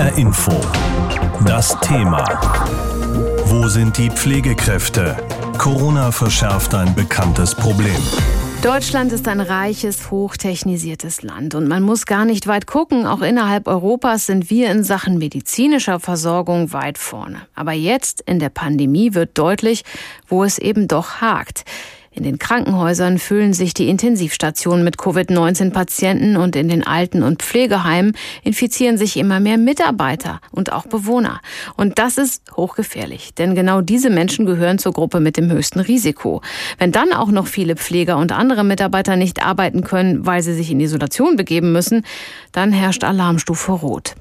HR Info. Das Thema. Wo sind die Pflegekräfte? Corona verschärft ein bekanntes Problem. Deutschland ist ein reiches, hochtechnisiertes Land und man muss gar nicht weit gucken. Auch innerhalb Europas sind wir in Sachen medizinischer Versorgung weit vorne. Aber jetzt in der Pandemie wird deutlich, wo es eben doch hakt. In den Krankenhäusern füllen sich die Intensivstationen mit Covid-19-Patienten und in den Alten- und Pflegeheimen infizieren sich immer mehr Mitarbeiter und auch Bewohner. Und das ist hochgefährlich, denn genau diese Menschen gehören zur Gruppe mit dem höchsten Risiko. Wenn dann auch noch viele Pfleger und andere Mitarbeiter nicht arbeiten können, weil sie sich in Isolation begeben müssen, dann herrscht Alarmstufe Rot.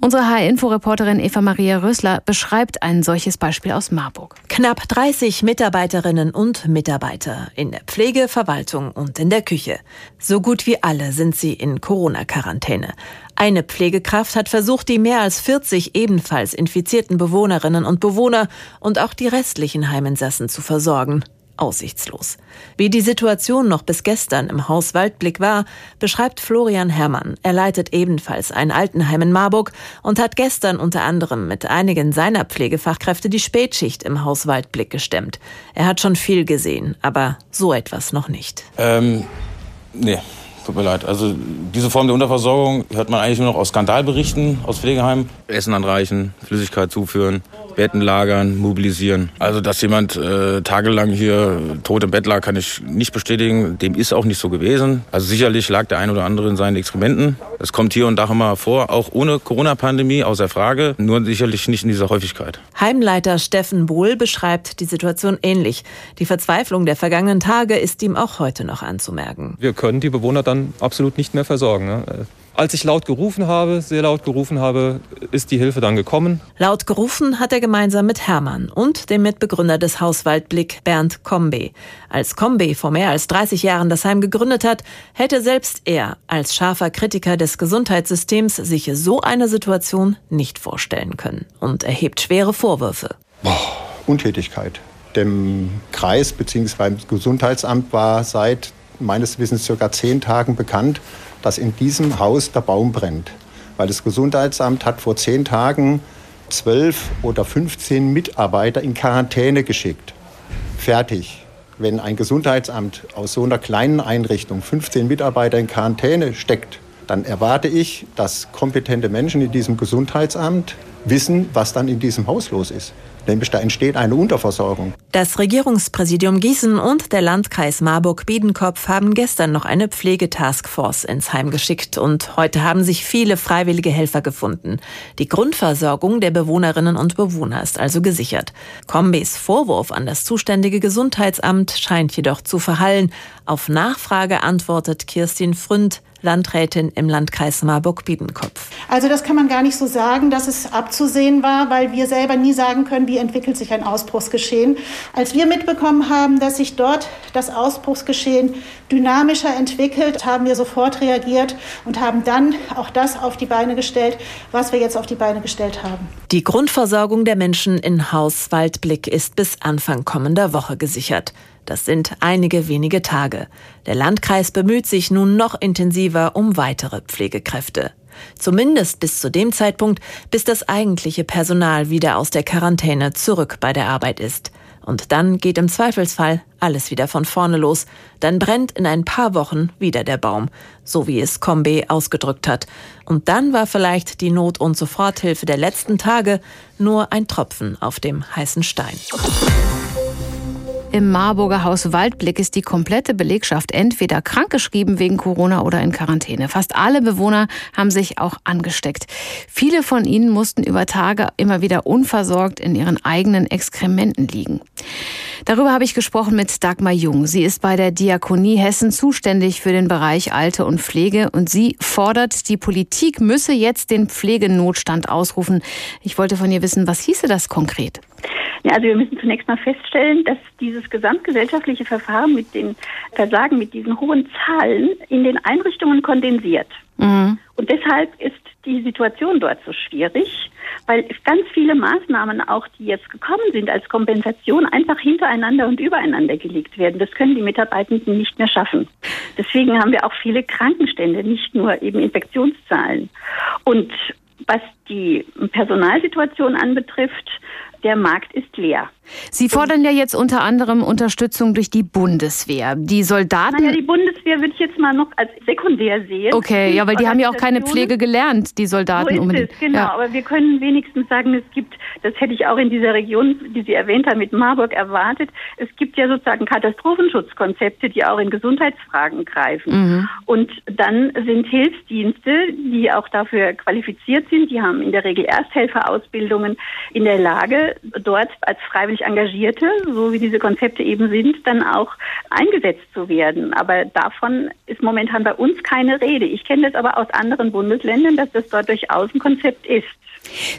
Unsere HR-Info-Reporterin Eva Maria Rösler beschreibt ein solches Beispiel aus Marburg. Knapp 30 Mitarbeiterinnen und Mitarbeiter in der Pflege, Verwaltung und in der Küche. So gut wie alle sind sie in Corona-Quarantäne. Eine Pflegekraft hat versucht, die mehr als 40 ebenfalls infizierten Bewohnerinnen und Bewohner und auch die restlichen Heiminsassen zu versorgen aussichtslos. Wie die Situation noch bis gestern im Haus Waldblick war, beschreibt Florian Herrmann. Er leitet ebenfalls ein Altenheim in Marburg und hat gestern unter anderem mit einigen seiner Pflegefachkräfte die Spätschicht im Haus Waldblick gestemmt. Er hat schon viel gesehen, aber so etwas noch nicht. Ähm, nee. Tut mir leid. Also diese Form der Unterversorgung hört man eigentlich nur noch aus Skandalberichten aus Pflegeheimen. Essen anreichen, Flüssigkeit zuführen. Betten lagern, mobilisieren. Also, dass jemand äh, tagelang hier tot im Bett lag, kann ich nicht bestätigen. Dem ist auch nicht so gewesen. Also sicherlich lag der ein oder andere in seinen Exkrementen. Das kommt hier und da immer vor, auch ohne Corona-Pandemie, außer Frage. Nur sicherlich nicht in dieser Häufigkeit. Heimleiter Steffen Bohl beschreibt die Situation ähnlich. Die Verzweiflung der vergangenen Tage ist ihm auch heute noch anzumerken. Wir können die Bewohner dann absolut nicht mehr versorgen. Ne? Als ich laut gerufen habe, sehr laut gerufen habe, ist die Hilfe dann gekommen. Laut gerufen hat er gemeinsam mit Hermann und dem Mitbegründer des Hauswaldblick Bernd Kombe. Als Kombe vor mehr als 30 Jahren das Heim gegründet hat, hätte selbst er als scharfer Kritiker des Gesundheitssystems sich so eine Situation nicht vorstellen können und erhebt schwere Vorwürfe. Boah, Untätigkeit. Dem Kreis bzw. Gesundheitsamt war seit meines Wissens circa zehn Tagen bekannt, dass in diesem Haus der Baum brennt. Weil das Gesundheitsamt hat vor zehn Tagen zwölf oder 15 Mitarbeiter in Quarantäne geschickt. Fertig. Wenn ein Gesundheitsamt aus so einer kleinen Einrichtung 15 Mitarbeiter in Quarantäne steckt, dann erwarte ich, dass kompetente Menschen in diesem Gesundheitsamt wissen, was dann in diesem Haus los ist nämlich da entsteht eine Unterversorgung. Das Regierungspräsidium Gießen und der Landkreis Marburg-Biedenkopf haben gestern noch eine Pflegetaskforce ins Heim geschickt und heute haben sich viele freiwillige Helfer gefunden. Die Grundversorgung der Bewohnerinnen und Bewohner ist also gesichert. Kombis Vorwurf an das zuständige Gesundheitsamt scheint jedoch zu verhallen. Auf Nachfrage antwortet Kirstin Fründ, Landrätin im Landkreis Marburg-Biedenkopf. Also das kann man gar nicht so sagen, dass es abzusehen war, weil wir selber nie sagen können, wie entwickelt sich ein Ausbruchsgeschehen. Als wir mitbekommen haben, dass sich dort das Ausbruchsgeschehen dynamischer entwickelt, haben wir sofort reagiert und haben dann auch das auf die Beine gestellt, was wir jetzt auf die Beine gestellt haben. Die Grundversorgung der Menschen in Haus Waldblick ist bis Anfang kommender Woche gesichert. Das sind einige wenige Tage. Der Landkreis bemüht sich nun noch intensiver um weitere Pflegekräfte. Zumindest bis zu dem Zeitpunkt, bis das eigentliche Personal wieder aus der Quarantäne zurück bei der Arbeit ist. Und dann geht im Zweifelsfall alles wieder von vorne los. Dann brennt in ein paar Wochen wieder der Baum, so wie es Combe ausgedrückt hat. Und dann war vielleicht die Not- und Soforthilfe der letzten Tage nur ein Tropfen auf dem heißen Stein. Im Marburger Haus Waldblick ist die komplette Belegschaft entweder krankgeschrieben wegen Corona oder in Quarantäne. Fast alle Bewohner haben sich auch angesteckt. Viele von ihnen mussten über Tage immer wieder unversorgt in ihren eigenen Exkrementen liegen. Darüber habe ich gesprochen mit Dagmar Jung. Sie ist bei der Diakonie Hessen zuständig für den Bereich Alte und Pflege und sie fordert, die Politik müsse jetzt den Pflegenotstand ausrufen. Ich wollte von ihr wissen, was hieße das konkret? Also wir müssen zunächst mal feststellen, dass dieses gesamtgesellschaftliche Verfahren mit den Versagen, mit diesen hohen Zahlen in den Einrichtungen kondensiert. Mhm. Und deshalb ist die Situation dort so schwierig, weil ganz viele Maßnahmen auch, die jetzt gekommen sind als Kompensation, einfach hintereinander und übereinander gelegt werden. Das können die Mitarbeitenden nicht mehr schaffen. Deswegen haben wir auch viele Krankenstände, nicht nur eben Infektionszahlen. Und Was die Personalsituation anbetrifft, der Markt ist leer. Sie fordern ja jetzt unter anderem Unterstützung durch die Bundeswehr. Die Soldaten. Naja, die Bundeswehr würde ich jetzt mal noch als sekundär sehen. Okay, ja, weil die haben ja auch keine Pflege gelernt, die Soldaten so ist unbedingt. Es, genau, ja. aber wir können wenigstens sagen, es gibt, das hätte ich auch in dieser Region, die Sie erwähnt haben, mit Marburg erwartet, es gibt ja sozusagen Katastrophenschutzkonzepte, die auch in Gesundheitsfragen greifen. Mhm. Und dann sind Hilfsdienste, die auch dafür qualifiziert sind, die haben in der Regel Ersthelferausbildungen in der Lage, dort als freiwillig Engagierte, so wie diese Konzepte eben sind, dann auch eingesetzt zu werden. Aber davon ist momentan bei uns keine Rede. Ich kenne das aber aus anderen Bundesländern, dass das dort durchaus ein Konzept ist.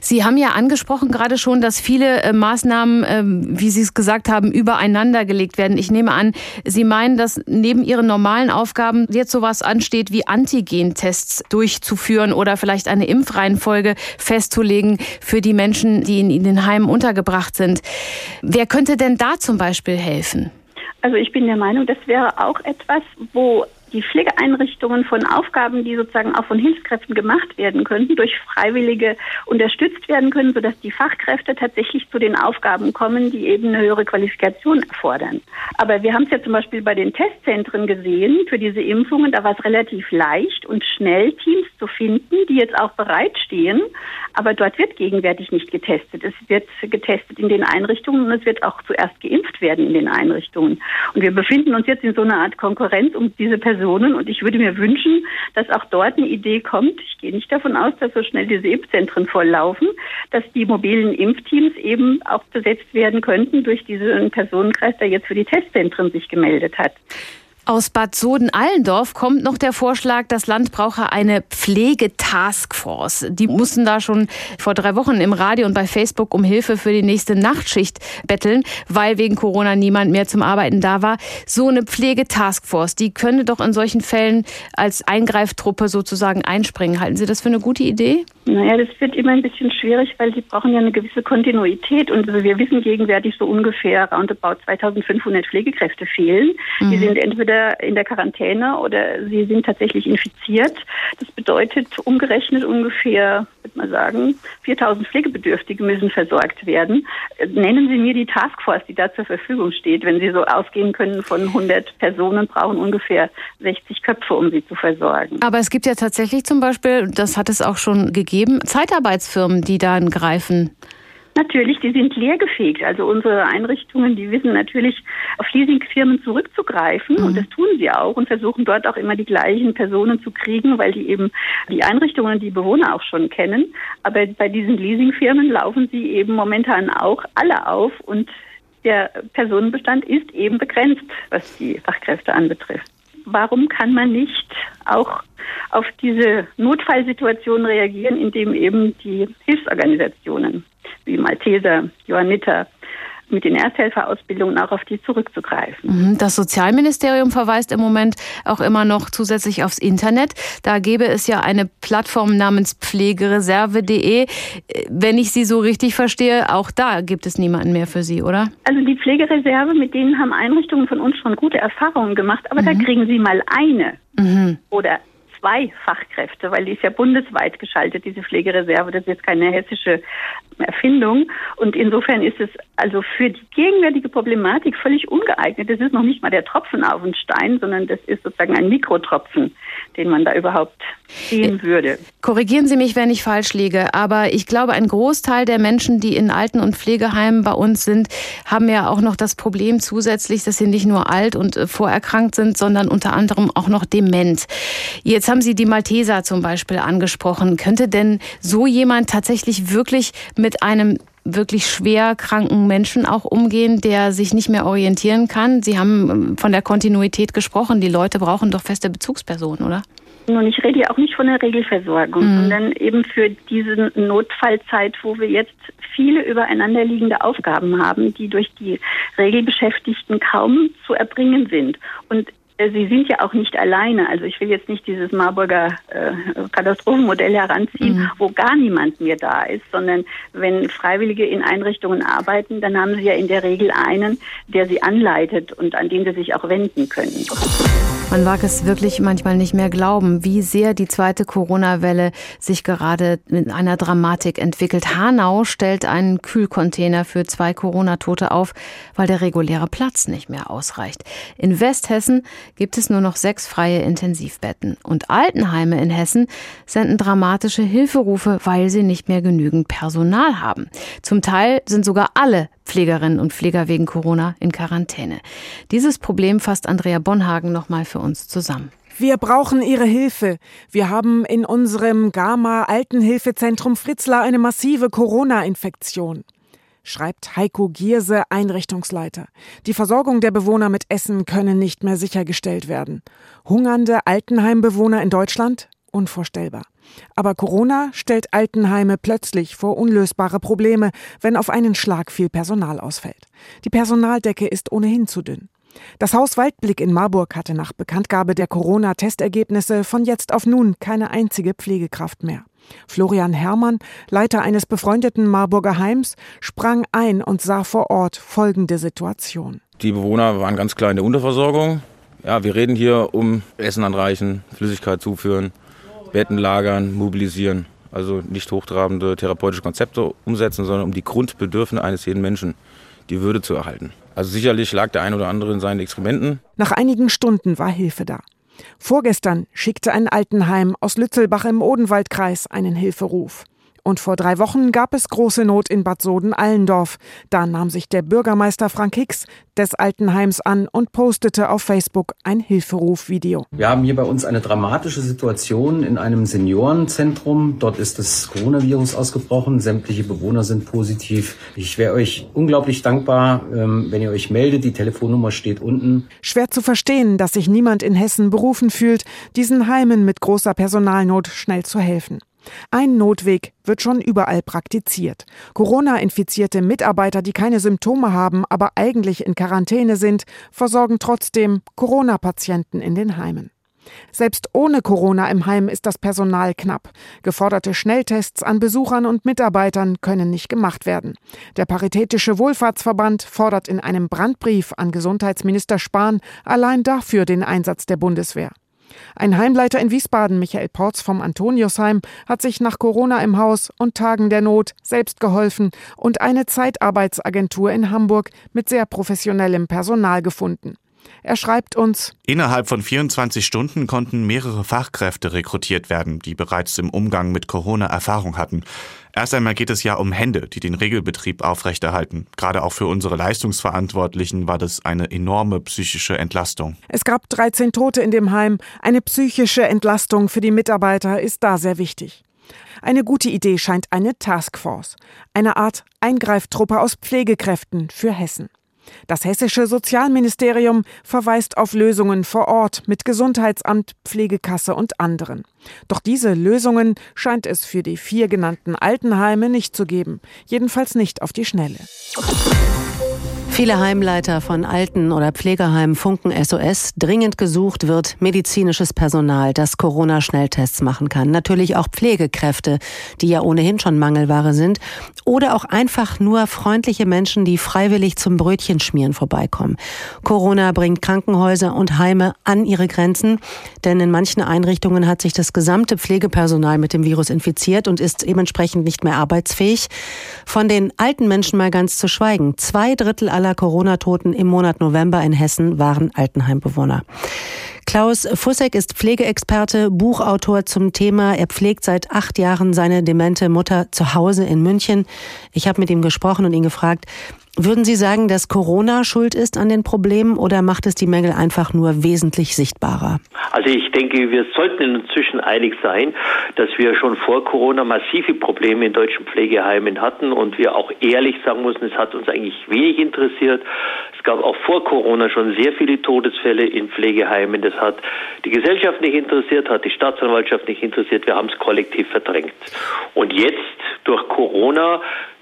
Sie haben ja angesprochen gerade schon, dass viele äh, Maßnahmen, äh, wie Sie es gesagt haben, übereinander gelegt werden. Ich nehme an, Sie meinen, dass neben Ihren normalen Aufgaben jetzt sowas ansteht wie Antigentests durchzuführen oder vielleicht eine Impfreihenfolge festzulegen für die Menschen, die in, in den Heimen untergebracht sind. Wer könnte denn da zum Beispiel helfen? Also ich bin der Meinung, das wäre auch etwas, wo die Pflegeeinrichtungen von Aufgaben, die sozusagen auch von Hilfskräften gemacht werden könnten, durch Freiwillige unterstützt werden können, sodass die Fachkräfte tatsächlich zu den Aufgaben kommen, die eben eine höhere Qualifikation erfordern. Aber wir haben es ja zum Beispiel bei den Testzentren gesehen für diese Impfungen, da war es relativ leicht und schnell Teams zu finden, die jetzt auch bereitstehen. Aber dort wird gegenwärtig nicht getestet. Es wird getestet in den Einrichtungen und es wird auch zuerst geimpft werden in den Einrichtungen. Und wir befinden uns jetzt in so einer Art Konkurrenz um diese Personen Personen. Und ich würde mir wünschen, dass auch dort eine Idee kommt. Ich gehe nicht davon aus, dass so schnell diese Impfzentren volllaufen, dass die mobilen Impfteams eben auch besetzt werden könnten durch diesen Personenkreis, der jetzt für die Testzentren sich gemeldet hat. Aus Bad Soden-Allendorf kommt noch der Vorschlag, das Land brauche eine Pflegetaskforce. Die mussten da schon vor drei Wochen im Radio und bei Facebook um Hilfe für die nächste Nachtschicht betteln, weil wegen Corona niemand mehr zum Arbeiten da war. So eine Pflegetaskforce, die könnte doch in solchen Fällen als Eingreiftruppe sozusagen einspringen. Halten Sie das für eine gute Idee? Naja, das wird immer ein bisschen schwierig, weil sie brauchen ja eine gewisse Kontinuität. Und also wir wissen gegenwärtig so ungefähr roundabout 2500 Pflegekräfte fehlen. Mhm. Die sind entweder in der Quarantäne oder sie sind tatsächlich infiziert. Das bedeutet umgerechnet ungefähr, würde man sagen, 4000 Pflegebedürftige müssen versorgt werden. Nennen Sie mir die Taskforce, die da zur Verfügung steht. Wenn Sie so ausgehen können von 100 Personen, brauchen ungefähr 60 Köpfe, um sie zu versorgen. Aber es gibt ja tatsächlich zum Beispiel, das hat es auch schon gegeben, geben Zeitarbeitsfirmen, die dann greifen? Natürlich, die sind leergefegt. Also unsere Einrichtungen, die wissen natürlich auf Leasingfirmen zurückzugreifen mhm. und das tun sie auch und versuchen dort auch immer die gleichen Personen zu kriegen, weil die eben die Einrichtungen und die Bewohner auch schon kennen. Aber bei diesen Leasingfirmen laufen sie eben momentan auch alle auf und der Personenbestand ist eben begrenzt, was die Fachkräfte anbetrifft. Warum kann man nicht auch auf diese Notfallsituation reagieren, indem eben die Hilfsorganisationen wie Malteser, Johanniter, mit den Ersthelferausbildungen auch auf die zurückzugreifen. Mhm. Das Sozialministerium verweist im Moment auch immer noch zusätzlich aufs Internet. Da gäbe es ja eine Plattform namens pflegereserve.de. Wenn ich Sie so richtig verstehe, auch da gibt es niemanden mehr für Sie, oder? Also die Pflegereserve, mit denen haben Einrichtungen von uns schon gute Erfahrungen gemacht, aber mhm. da kriegen Sie mal eine mhm. oder zwei Fachkräfte, weil die ist ja bundesweit geschaltet, diese Pflegereserve. Das ist jetzt keine hessische Erfindung. Und insofern ist es also für die gegenwärtige Problematik völlig ungeeignet. Das ist noch nicht mal der Tropfen auf den Stein, sondern das ist sozusagen ein Mikrotropfen, den man da überhaupt sehen würde. Korrigieren Sie mich, wenn ich falsch liege, aber ich glaube, ein Großteil der Menschen, die in Alten- und Pflegeheimen bei uns sind, haben ja auch noch das Problem zusätzlich, dass sie nicht nur alt und äh, vorerkrankt sind, sondern unter anderem auch noch dement. Jetzt haben Sie die Malteser zum Beispiel angesprochen. Könnte denn so jemand tatsächlich wirklich mit einem wirklich schwer kranken Menschen auch umgehen, der sich nicht mehr orientieren kann? Sie haben ähm, von der Kontinuität gesprochen. Die Leute brauchen doch feste Bezugspersonen, oder? Und ich rede ja auch nicht von der Regelversorgung, mhm. sondern eben für diese Notfallzeit, wo wir jetzt viele übereinanderliegende Aufgaben haben, die durch die Regelbeschäftigten kaum zu erbringen sind. Und Sie sind ja auch nicht alleine. Also ich will jetzt nicht dieses Marburger äh, Katastrophenmodell heranziehen, mhm. wo gar niemand mehr da ist, sondern wenn Freiwillige in Einrichtungen arbeiten, dann haben sie ja in der Regel einen, der sie anleitet und an den sie sich auch wenden können. Man mag es wirklich manchmal nicht mehr glauben, wie sehr die zweite Corona-Welle sich gerade in einer Dramatik entwickelt. Hanau stellt einen Kühlcontainer für zwei Corona-Tote auf, weil der reguläre Platz nicht mehr ausreicht. In Westhessen gibt es nur noch sechs freie Intensivbetten. Und Altenheime in Hessen senden dramatische Hilferufe, weil sie nicht mehr genügend Personal haben. Zum Teil sind sogar alle Pflegerinnen und Pfleger wegen Corona in Quarantäne. Dieses Problem fasst Andrea Bonhagen nochmal für uns zusammen. Wir brauchen Ihre Hilfe. Wir haben in unserem Gamma Altenhilfezentrum Fritzlar eine massive Corona-Infektion. Schreibt Heiko Gierse, Einrichtungsleiter. Die Versorgung der Bewohner mit Essen könne nicht mehr sichergestellt werden. Hungernde Altenheimbewohner in Deutschland? Unvorstellbar. Aber Corona stellt Altenheime plötzlich vor unlösbare Probleme, wenn auf einen Schlag viel Personal ausfällt. Die Personaldecke ist ohnehin zu dünn. Das Haus Waldblick in Marburg hatte nach Bekanntgabe der Corona-Testergebnisse von jetzt auf nun keine einzige Pflegekraft mehr. Florian Herrmann, Leiter eines befreundeten Marburger Heims, sprang ein und sah vor Ort folgende Situation. Die Bewohner waren ganz klar in der Unterversorgung. Ja, wir reden hier um Essen anreichen, Flüssigkeit zuführen, Betten lagern, mobilisieren. Also nicht hochtrabende therapeutische Konzepte umsetzen, sondern um die Grundbedürfnisse eines jeden Menschen, die Würde zu erhalten. Also sicherlich lag der ein oder andere in seinen Exkrementen. Nach einigen Stunden war Hilfe da. Vorgestern schickte ein Altenheim aus Lützelbach im Odenwaldkreis einen Hilferuf. Und vor drei Wochen gab es große Not in Bad Soden-Allendorf. Da nahm sich der Bürgermeister Frank Hicks des Altenheims an und postete auf Facebook ein Hilferufvideo. Wir haben hier bei uns eine dramatische Situation in einem Seniorenzentrum. Dort ist das Coronavirus ausgebrochen. Sämtliche Bewohner sind positiv. Ich wäre euch unglaublich dankbar, ähm, wenn ihr euch meldet. Die Telefonnummer steht unten. Schwer zu verstehen, dass sich niemand in Hessen berufen fühlt, diesen Heimen mit großer Personalnot schnell zu helfen. Ein Notweg wird schon überall praktiziert. Corona-infizierte Mitarbeiter, die keine Symptome haben, aber eigentlich in Quarantäne sind, versorgen trotzdem Corona-Patienten in den Heimen. Selbst ohne Corona im Heim ist das Personal knapp. Geforderte Schnelltests an Besuchern und Mitarbeitern können nicht gemacht werden. Der Paritätische Wohlfahrtsverband fordert in einem Brandbrief an Gesundheitsminister Spahn allein dafür den Einsatz der Bundeswehr. Ein Heimleiter in Wiesbaden, Michael Porz vom Antoniusheim, hat sich nach Corona im Haus und Tagen der Not selbst geholfen und eine Zeitarbeitsagentur in Hamburg mit sehr professionellem Personal gefunden. Er schreibt uns, Innerhalb von 24 Stunden konnten mehrere Fachkräfte rekrutiert werden, die bereits im Umgang mit Corona Erfahrung hatten. Erst einmal geht es ja um Hände, die den Regelbetrieb aufrechterhalten. Gerade auch für unsere Leistungsverantwortlichen war das eine enorme psychische Entlastung. Es gab 13 Tote in dem Heim. Eine psychische Entlastung für die Mitarbeiter ist da sehr wichtig. Eine gute Idee scheint eine Taskforce, eine Art Eingreiftruppe aus Pflegekräften für Hessen. Das hessische Sozialministerium verweist auf Lösungen vor Ort mit Gesundheitsamt, Pflegekasse und anderen. Doch diese Lösungen scheint es für die vier genannten Altenheime nicht zu geben, jedenfalls nicht auf die Schnelle. Viele Heimleiter von Alten- oder Pflegeheimen funken SOS. Dringend gesucht wird medizinisches Personal, das Corona-Schnelltests machen kann. Natürlich auch Pflegekräfte, die ja ohnehin schon Mangelware sind. Oder auch einfach nur freundliche Menschen, die freiwillig zum Brötchenschmieren vorbeikommen. Corona bringt Krankenhäuser und Heime an ihre Grenzen, denn in manchen Einrichtungen hat sich das gesamte Pflegepersonal mit dem Virus infiziert und ist dementsprechend nicht mehr arbeitsfähig. Von den alten Menschen mal ganz zu schweigen. Zwei Drittel aller aller Corona-Toten im Monat November in Hessen waren Altenheimbewohner. Klaus Fussek ist Pflegeexperte, Buchautor zum Thema. Er pflegt seit acht Jahren seine demente Mutter zu Hause in München. Ich habe mit ihm gesprochen und ihn gefragt, würden Sie sagen, dass Corona schuld ist an den Problemen oder macht es die Mängel einfach nur wesentlich sichtbarer? Also ich denke, wir sollten inzwischen einig sein, dass wir schon vor Corona massive Probleme in deutschen Pflegeheimen hatten und wir auch ehrlich sagen müssen, es hat uns eigentlich wenig interessiert. Es gab auch vor Corona schon sehr viele Todesfälle in Pflegeheimen. Das hat die Gesellschaft nicht interessiert, hat die Staatsanwaltschaft nicht interessiert. Wir haben es kollektiv verdrängt. Und jetzt durch Corona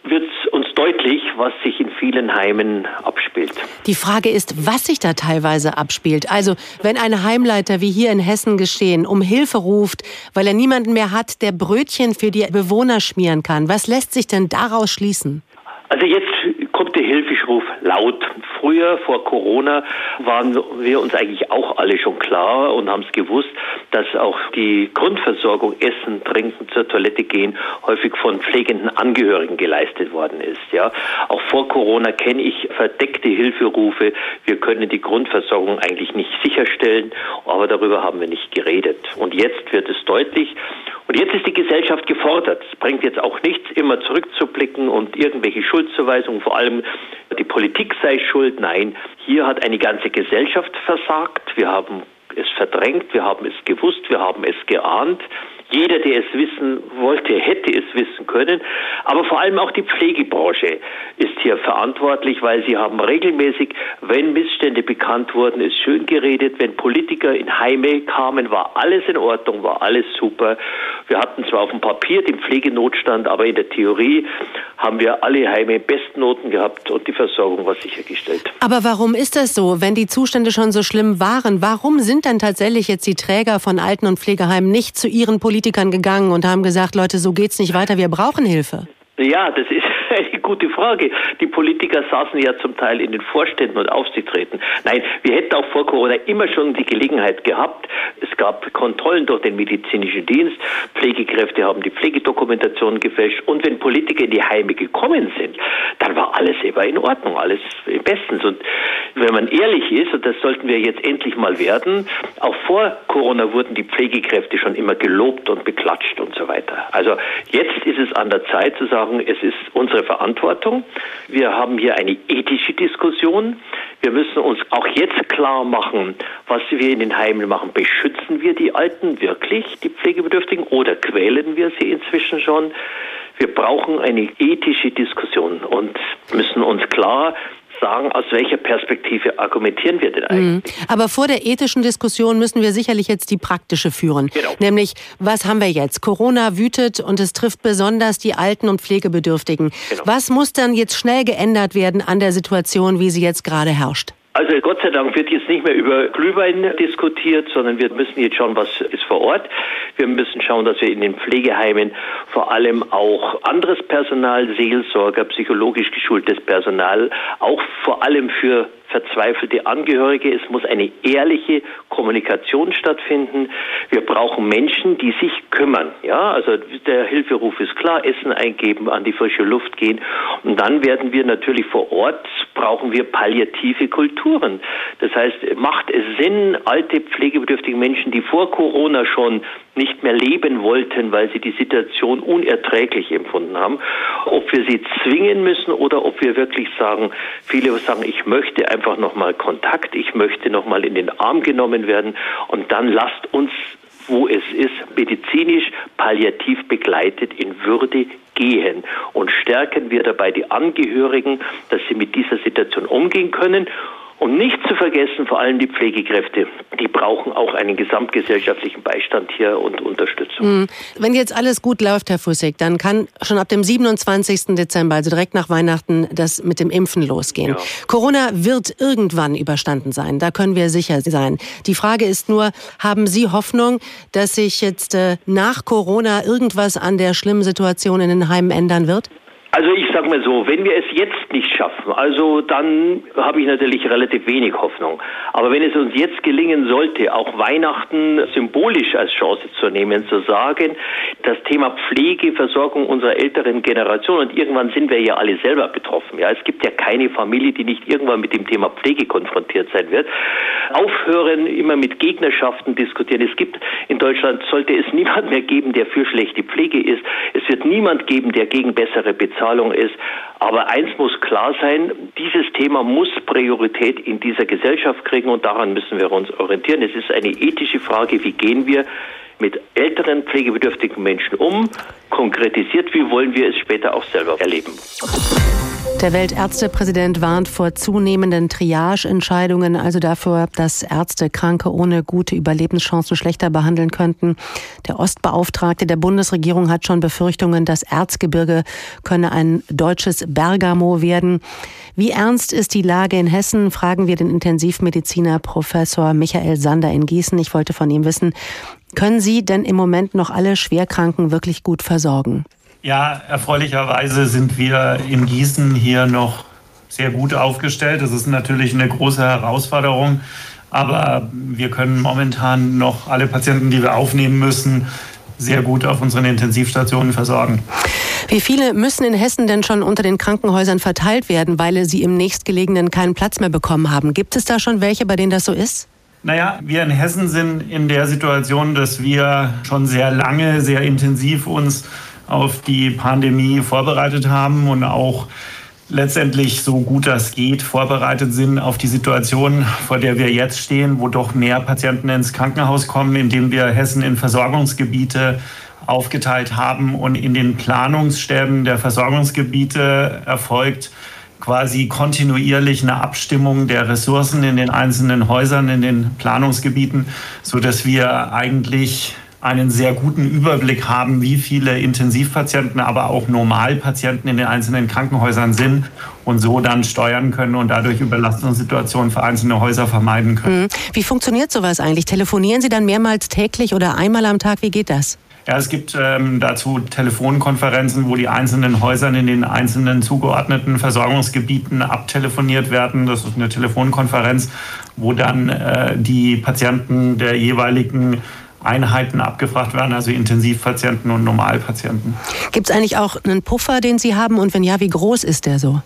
wird uns deutlich, was sich in vielen Heimen abspielt. Die Frage ist, was sich da teilweise abspielt. Also, wenn ein Heimleiter wie hier in Hessen geschehen um Hilfe ruft, weil er niemanden mehr hat, der Brötchen für die Bewohner schmieren kann, was lässt sich denn daraus schließen? Also jetzt kommt der Hilfeschruf laut. Früher, vor Corona, waren wir uns eigentlich auch alle schon klar und haben es gewusst, dass auch die Grundversorgung, Essen, Trinken, zur Toilette gehen, häufig von pflegenden Angehörigen geleistet worden ist. Ja, auch vor Corona kenne ich verdeckte Hilferufe. Wir können die Grundversorgung eigentlich nicht sicherstellen, aber darüber haben wir nicht geredet. Und jetzt wird es deutlich. Und jetzt ist die Gesellschaft gefordert. Es bringt jetzt auch nichts, immer zurückzublicken und irgendwelche Schuldzuweisungen, vor allem die Politik sei schuld. Nein, hier hat eine ganze Gesellschaft versagt. Wir haben es verdrängt, wir haben es gewusst, wir haben es geahnt. Jeder, der es wissen wollte, hätte es wissen können. Aber vor allem auch die Pflegebranche ist hier verantwortlich, weil sie haben regelmäßig, wenn Missstände bekannt wurden, es schön geredet. Wenn Politiker in Heime kamen, war alles in Ordnung, war alles super. Wir hatten zwar auf dem Papier den Pflegenotstand, aber in der Theorie haben wir alle Heime Bestnoten gehabt und die Versorgung war sichergestellt. Aber warum ist das so, wenn die Zustände schon so schlimm waren? Warum sind dann tatsächlich jetzt die Träger von Alten- und Pflegeheimen nicht zu ihren Politikern gegangen und haben gesagt, Leute, so geht's nicht weiter, wir brauchen Hilfe? Ja, das ist eine gute Frage. Die Politiker saßen ja zum Teil in den Vorständen und Aufsichtsräten. Nein, wir hätten auch vor Corona immer schon die Gelegenheit gehabt. Es gab Kontrollen durch den medizinischen Dienst. Pflegekräfte haben die Pflegedokumentation gefälscht. Und wenn Politiker in die Heime gekommen sind, dann war alles immer in Ordnung, alles bestens. Und wenn man ehrlich ist, und das sollten wir jetzt endlich mal werden, auch vor Corona wurden die Pflegekräfte schon immer gelobt und beklatscht und so weiter. Also jetzt ist es an der Zeit zu sagen, es ist unsere Verantwortung. Wir haben hier eine ethische Diskussion. Wir müssen uns auch jetzt klar machen, was wir in den Heimen machen. Beschützen wir die Alten wirklich, die Pflegebedürftigen, oder quälen wir sie inzwischen schon? Wir brauchen eine ethische Diskussion und müssen uns klar sagen, aus welcher Perspektive argumentieren wir denn mhm. eigentlich. Aber vor der ethischen Diskussion müssen wir sicherlich jetzt die praktische führen. Genau. Nämlich, was haben wir jetzt? Corona wütet und es trifft besonders die Alten und Pflegebedürftigen. Genau. Was muss dann jetzt schnell geändert werden an der Situation, wie sie jetzt gerade herrscht? Also Gott sei Dank wird jetzt nicht mehr über Glühwein diskutiert, sondern wir müssen jetzt schauen, was ist vor Ort. Wir müssen schauen, dass wir in den Pflegeheimen vor allem auch anderes Personal, Seelsorger, psychologisch geschultes Personal, auch vor allem für verzweifelte Angehörige. Es muss eine ehrliche Kommunikation stattfinden. Wir brauchen Menschen, die sich kümmern. Ja, also der Hilferuf ist klar, Essen eingeben, an die frische Luft gehen. Und dann werden wir natürlich vor Ort, brauchen wir palliative Kulturen. Das heißt, macht es Sinn, alte pflegebedürftige Menschen, die vor Corona schon nicht mehr leben wollten, weil sie die Situation unerträglich empfunden haben, ob wir sie zwingen müssen oder ob wir wirklich sagen, viele sagen, ich möchte einfach nochmal Kontakt, ich möchte nochmal in den Arm genommen werden und dann lasst uns wo es ist, medizinisch palliativ begleitet in Würde gehen und stärken wir dabei die Angehörigen, dass sie mit dieser Situation umgehen können und nicht zu vergessen, vor allem die Pflegekräfte, die brauchen auch einen gesamtgesellschaftlichen Beistand hier und Unterstützung. Mhm. Wenn jetzt alles gut läuft, Herr Fussig, dann kann schon ab dem 27. Dezember, also direkt nach Weihnachten, das mit dem Impfen losgehen. Ja. Corona wird irgendwann überstanden sein, da können wir sicher sein. Die Frage ist nur, haben Sie Hoffnung, dass sich jetzt äh, nach Corona irgendwas an der schlimmen Situation in den Heimen ändern wird? Also ich sage mal so, wenn wir es jetzt nicht schaffen, also dann habe ich natürlich relativ wenig Hoffnung. Aber wenn es uns jetzt gelingen sollte, auch Weihnachten symbolisch als Chance zu nehmen, zu sagen, das Thema Pflege, Versorgung unserer älteren Generation und irgendwann sind wir ja alle selber betroffen. Ja, es gibt ja keine Familie, die nicht irgendwann mit dem Thema Pflege konfrontiert sein wird. Aufhören, immer mit Gegnerschaften diskutieren. Es gibt in Deutschland sollte es niemand mehr geben, der für schlechte Pflege ist. Es wird niemand geben, der gegen bessere Bezahlung Bezahlung ist. Aber eins muss klar sein, dieses Thema muss Priorität in dieser Gesellschaft kriegen und daran müssen wir uns orientieren. Es ist eine ethische Frage, wie gehen wir mit älteren pflegebedürftigen Menschen um? Konkretisiert, wie wollen wir es später auch selber erleben? Der Weltärztepräsident warnt vor zunehmenden Triage-Entscheidungen, also dafür, dass Ärzte Kranke ohne gute Überlebenschancen schlechter behandeln könnten. Der Ostbeauftragte der Bundesregierung hat schon Befürchtungen, das Erzgebirge könne ein deutsches Bergamo werden. Wie ernst ist die Lage in Hessen, fragen wir den Intensivmediziner Professor Michael Sander in Gießen. Ich wollte von ihm wissen, können Sie denn im Moment noch alle Schwerkranken wirklich gut versorgen? Ja, erfreulicherweise sind wir in Gießen hier noch sehr gut aufgestellt. Das ist natürlich eine große Herausforderung. Aber wir können momentan noch alle Patienten, die wir aufnehmen müssen, sehr gut auf unseren Intensivstationen versorgen. Wie viele müssen in Hessen denn schon unter den Krankenhäusern verteilt werden, weil sie im nächstgelegenen keinen Platz mehr bekommen haben? Gibt es da schon welche, bei denen das so ist? Naja, wir in Hessen sind in der Situation, dass wir schon sehr lange, sehr intensiv uns auf die Pandemie vorbereitet haben und auch letztendlich so gut das geht vorbereitet sind auf die Situation, vor der wir jetzt stehen, wo doch mehr Patienten ins Krankenhaus kommen, indem wir Hessen in Versorgungsgebiete aufgeteilt haben und in den Planungsstäben der Versorgungsgebiete erfolgt quasi kontinuierlich eine Abstimmung der Ressourcen in den einzelnen Häusern, in den Planungsgebieten, so dass wir eigentlich einen sehr guten Überblick haben, wie viele Intensivpatienten, aber auch Normalpatienten in den einzelnen Krankenhäusern sind und so dann steuern können und dadurch Überlastungssituationen für einzelne Häuser vermeiden können. Mhm. Wie funktioniert sowas eigentlich? Telefonieren Sie dann mehrmals täglich oder einmal am Tag? Wie geht das? Ja, es gibt ähm, dazu Telefonkonferenzen, wo die einzelnen Häusern in den einzelnen zugeordneten Versorgungsgebieten abtelefoniert werden. Das ist eine Telefonkonferenz, wo dann äh, die Patienten der jeweiligen Einheiten abgefragt werden, also Intensivpatienten und Normalpatienten. Gibt es eigentlich auch einen Puffer, den Sie haben und wenn ja, wie groß ist der so?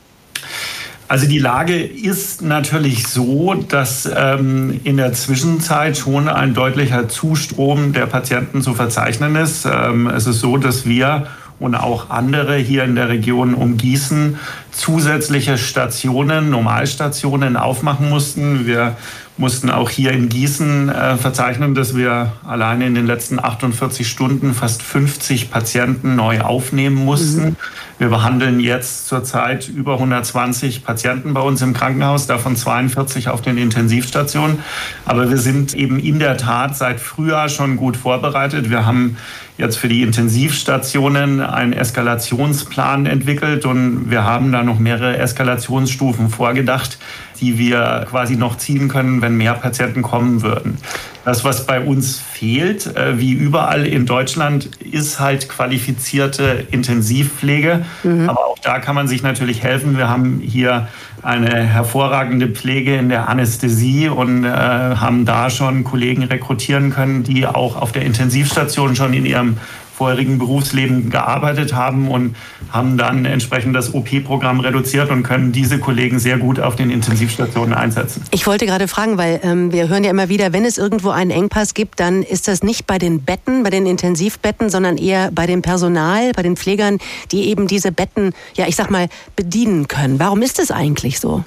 Also die Lage ist natürlich so, dass ähm, in der Zwischenzeit schon ein deutlicher Zustrom der Patienten zu verzeichnen ist. Ähm, es ist so, dass wir und auch andere hier in der Region um Gießen zusätzliche Stationen, Normalstationen aufmachen mussten. Wir mussten auch hier in Gießen äh, verzeichnen, dass wir alleine in den letzten 48 Stunden fast 50 Patienten neu aufnehmen mussten. Mhm. Wir behandeln jetzt zurzeit über 120 Patienten bei uns im Krankenhaus, davon 42 auf den Intensivstationen. Aber wir sind eben in der Tat seit Frühjahr schon gut vorbereitet. Wir haben jetzt für die Intensivstationen einen Eskalationsplan entwickelt und wir haben da noch mehrere Eskalationsstufen vorgedacht, die wir quasi noch ziehen können, wenn mehr Patienten kommen würden. Das, was bei uns fehlt, äh, wie überall in Deutschland, ist halt qualifizierte Intensivpflege. Mhm. Aber auch da kann man sich natürlich helfen. Wir haben hier eine hervorragende Pflege in der Anästhesie und äh, haben da schon Kollegen rekrutieren können, die auch auf der Intensivstation schon in ihrem vorherigen Berufsleben gearbeitet haben und haben dann entsprechend das OP-Programm reduziert und können diese Kollegen sehr gut auf den Intensivstationen einsetzen. Ich wollte gerade fragen, weil ähm, wir hören ja immer wieder, wenn es irgendwo einen Engpass gibt, dann ist das nicht bei den Betten, bei den Intensivbetten, sondern eher bei dem Personal, bei den Pflegern, die eben diese Betten, ja, ich sag mal, bedienen können. Warum ist das eigentlich so?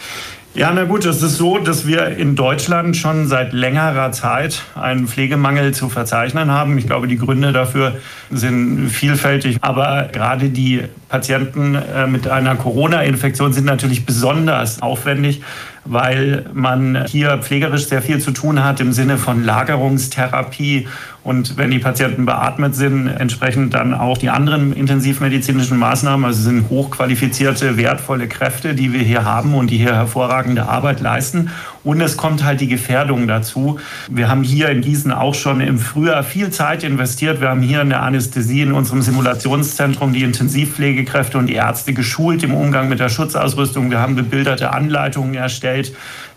Ja, na gut, es ist so, dass wir in Deutschland schon seit längerer Zeit einen Pflegemangel zu verzeichnen haben. Ich glaube, die Gründe dafür sind vielfältig. Aber gerade die Patienten äh, mit einer Corona-Infektion sind natürlich besonders aufwendig, weil man hier pflegerisch sehr viel zu tun hat im Sinne von Lagerungstherapie und wenn die Patienten beatmet sind, entsprechend dann auch die anderen intensivmedizinischen Maßnahmen. Also sind hochqualifizierte, wertvolle Kräfte, die wir hier haben und die hier hervorragende Arbeit leisten. Und es kommt halt die Gefährdung dazu. Wir haben hier in Gießen auch schon im Frühjahr viel Zeit investiert. Wir haben hier in der Anästhesie in unserem Simulationszentrum die Intensivpflegekräfte und die Ärzte geschult im Umgang mit der Schutzausrüstung. Wir haben bebilderte Anleitungen erstellt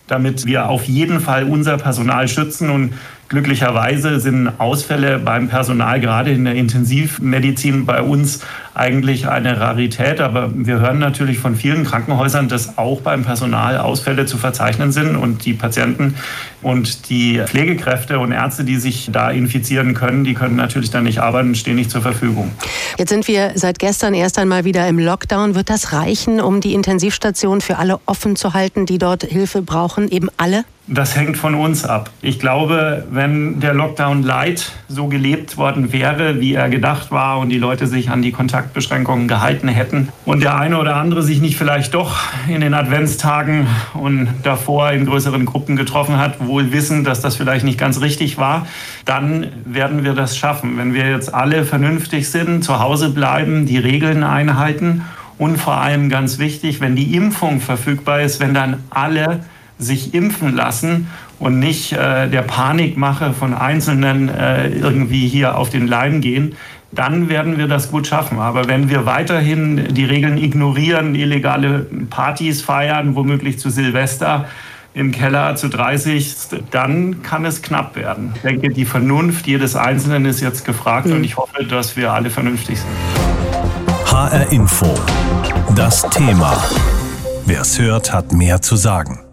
damit wir auf jeden Fall unser Personal schützen. Und Glücklicherweise sind Ausfälle beim Personal gerade in der Intensivmedizin bei uns eigentlich eine Rarität. Aber wir hören natürlich von vielen Krankenhäusern, dass auch beim Personal Ausfälle zu verzeichnen sind und die Patienten und die Pflegekräfte und Ärzte, die sich da infizieren können, die können natürlich dann nicht arbeiten und stehen nicht zur Verfügung. Jetzt sind wir seit gestern erst einmal wieder im Lockdown. Wird das reichen, um die Intensivstation für alle offen zu halten, die dort Hilfe brauchen? Eben alle? Das hängt von uns ab. Ich glaube, wenn der Lockdown Light so gelebt worden wäre, wie er gedacht war und die Leute sich an die Kontaktbeschränkungen gehalten hätten und der eine oder andere sich nicht vielleicht doch in den Adventstagen und davor in größeren Gruppen getroffen hat, wohl wissen, dass das vielleicht nicht ganz richtig war, dann werden wir das schaffen. Wenn wir jetzt alle vernünftig sind, zu Hause bleiben, die Regeln einhalten und vor allem ganz wichtig, wenn die Impfung verfügbar ist, wenn dann alle sich impfen lassen und nicht äh, der Panikmache von Einzelnen äh, irgendwie hier auf den Leim gehen, dann werden wir das gut schaffen. Aber wenn wir weiterhin die Regeln ignorieren, illegale Partys feiern, womöglich zu Silvester, im Keller zu 30, dann kann es knapp werden. Ich denke, die Vernunft jedes Einzelnen ist jetzt gefragt mhm. und ich hoffe, dass wir alle vernünftig sind. HR Info. Das Thema. Wer es hört, hat mehr zu sagen.